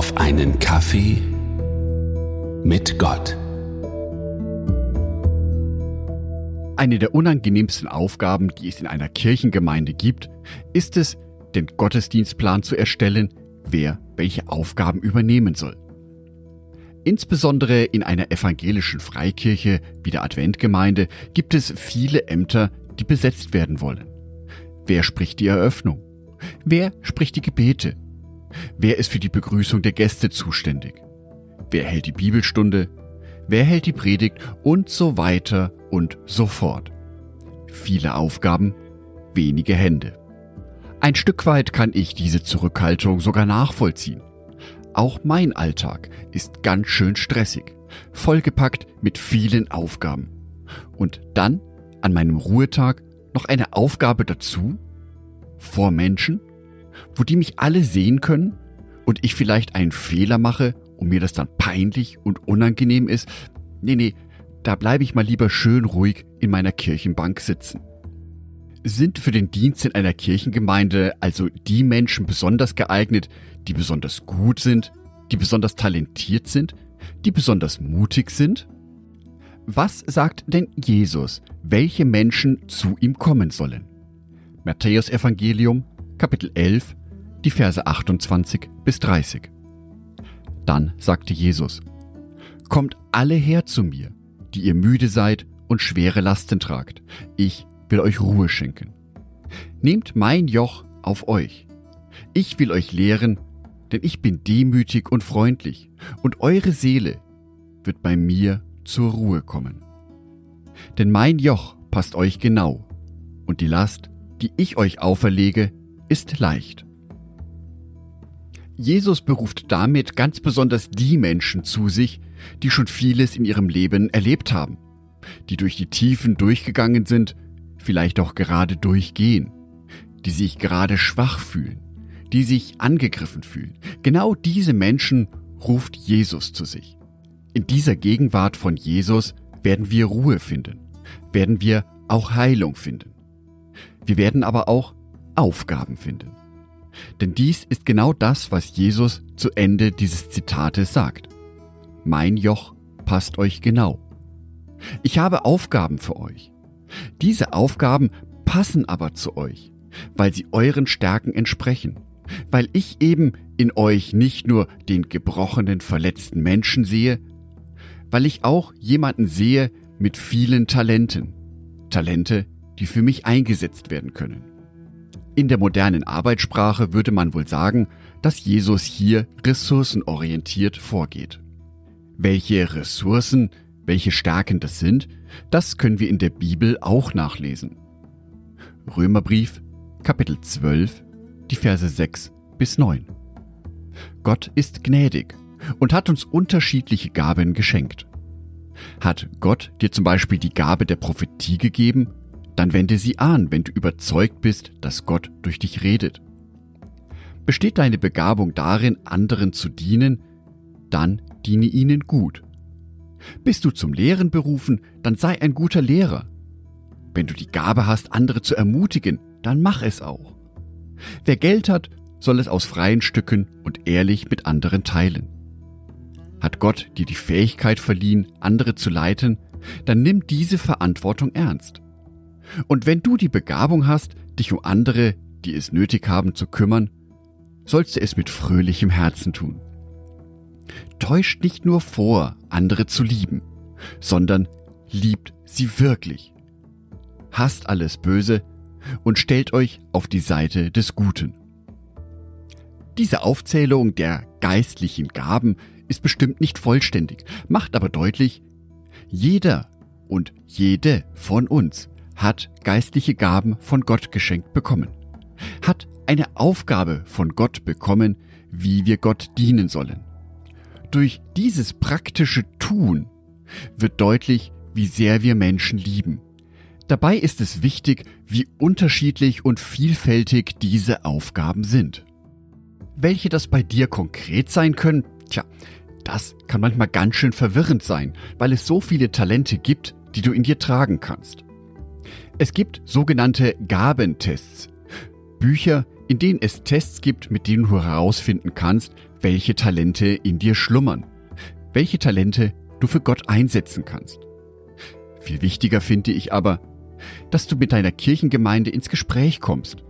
auf einen Kaffee mit Gott. Eine der unangenehmsten Aufgaben, die es in einer Kirchengemeinde gibt, ist es, den Gottesdienstplan zu erstellen, wer welche Aufgaben übernehmen soll. Insbesondere in einer evangelischen Freikirche wie der Adventgemeinde gibt es viele Ämter, die besetzt werden wollen. Wer spricht die Eröffnung? Wer spricht die Gebete? Wer ist für die Begrüßung der Gäste zuständig? Wer hält die Bibelstunde? Wer hält die Predigt? Und so weiter und so fort. Viele Aufgaben, wenige Hände. Ein Stück weit kann ich diese Zurückhaltung sogar nachvollziehen. Auch mein Alltag ist ganz schön stressig, vollgepackt mit vielen Aufgaben. Und dann an meinem Ruhetag noch eine Aufgabe dazu? Vor Menschen? Wo die mich alle sehen können und ich vielleicht einen Fehler mache und mir das dann peinlich und unangenehm ist. Nee, nee, da bleibe ich mal lieber schön ruhig in meiner Kirchenbank sitzen. Sind für den Dienst in einer Kirchengemeinde also die Menschen besonders geeignet, die besonders gut sind, die besonders talentiert sind, die besonders mutig sind? Was sagt denn Jesus, welche Menschen zu ihm kommen sollen? Matthäus Evangelium, Kapitel 11, die Verse 28 bis 30. Dann sagte Jesus, Kommt alle her zu mir, die ihr müde seid und schwere Lasten tragt, ich will euch Ruhe schenken. Nehmt mein Joch auf euch. Ich will euch lehren, denn ich bin demütig und freundlich, und eure Seele wird bei mir zur Ruhe kommen. Denn mein Joch passt euch genau, und die Last, die ich euch auferlege, ist leicht. Jesus beruft damit ganz besonders die Menschen zu sich, die schon vieles in ihrem Leben erlebt haben, die durch die Tiefen durchgegangen sind, vielleicht auch gerade durchgehen, die sich gerade schwach fühlen, die sich angegriffen fühlen. Genau diese Menschen ruft Jesus zu sich. In dieser Gegenwart von Jesus werden wir Ruhe finden, werden wir auch Heilung finden. Wir werden aber auch Aufgaben finden. Denn dies ist genau das, was Jesus zu Ende dieses Zitates sagt. Mein Joch passt euch genau. Ich habe Aufgaben für euch. Diese Aufgaben passen aber zu euch, weil sie euren Stärken entsprechen, weil ich eben in euch nicht nur den gebrochenen, verletzten Menschen sehe, weil ich auch jemanden sehe mit vielen Talenten, Talente, die für mich eingesetzt werden können. In der modernen Arbeitssprache würde man wohl sagen, dass Jesus hier ressourcenorientiert vorgeht. Welche Ressourcen, welche Stärken das sind, das können wir in der Bibel auch nachlesen. Römerbrief, Kapitel 12, die Verse 6 bis 9. Gott ist gnädig und hat uns unterschiedliche Gaben geschenkt. Hat Gott dir zum Beispiel die Gabe der Prophetie gegeben, dann wende sie an, wenn du überzeugt bist, dass Gott durch dich redet. Besteht deine Begabung darin, anderen zu dienen, dann diene ihnen gut. Bist du zum Lehren berufen, dann sei ein guter Lehrer. Wenn du die Gabe hast, andere zu ermutigen, dann mach es auch. Wer Geld hat, soll es aus freien Stücken und ehrlich mit anderen teilen. Hat Gott dir die Fähigkeit verliehen, andere zu leiten, dann nimm diese Verantwortung ernst. Und wenn du die Begabung hast, dich um andere, die es nötig haben, zu kümmern, sollst du es mit fröhlichem Herzen tun. Täuscht nicht nur vor, andere zu lieben, sondern liebt sie wirklich. Hasst alles Böse und stellt euch auf die Seite des Guten. Diese Aufzählung der geistlichen Gaben ist bestimmt nicht vollständig, macht aber deutlich, jeder und jede von uns hat geistliche Gaben von Gott geschenkt bekommen, hat eine Aufgabe von Gott bekommen, wie wir Gott dienen sollen. Durch dieses praktische Tun wird deutlich, wie sehr wir Menschen lieben. Dabei ist es wichtig, wie unterschiedlich und vielfältig diese Aufgaben sind. Welche das bei dir konkret sein können, tja, das kann manchmal ganz schön verwirrend sein, weil es so viele Talente gibt, die du in dir tragen kannst. Es gibt sogenannte Gabentests. Bücher, in denen es Tests gibt, mit denen du herausfinden kannst, welche Talente in dir schlummern, welche Talente du für Gott einsetzen kannst. Viel wichtiger finde ich aber, dass du mit deiner Kirchengemeinde ins Gespräch kommst.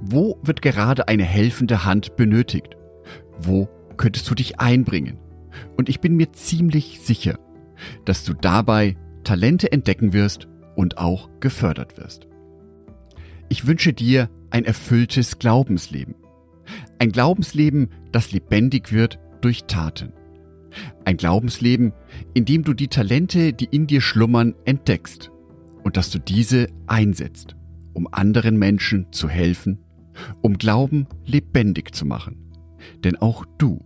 Wo wird gerade eine helfende Hand benötigt? Wo könntest du dich einbringen? Und ich bin mir ziemlich sicher, dass du dabei Talente entdecken wirst und auch gefördert wirst. Ich wünsche dir ein erfülltes Glaubensleben. Ein Glaubensleben, das lebendig wird durch Taten. Ein Glaubensleben, in dem du die Talente, die in dir schlummern, entdeckst und dass du diese einsetzt, um anderen Menschen zu helfen, um Glauben lebendig zu machen. Denn auch du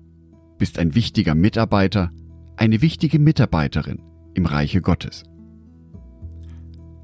bist ein wichtiger Mitarbeiter, eine wichtige Mitarbeiterin im Reiche Gottes.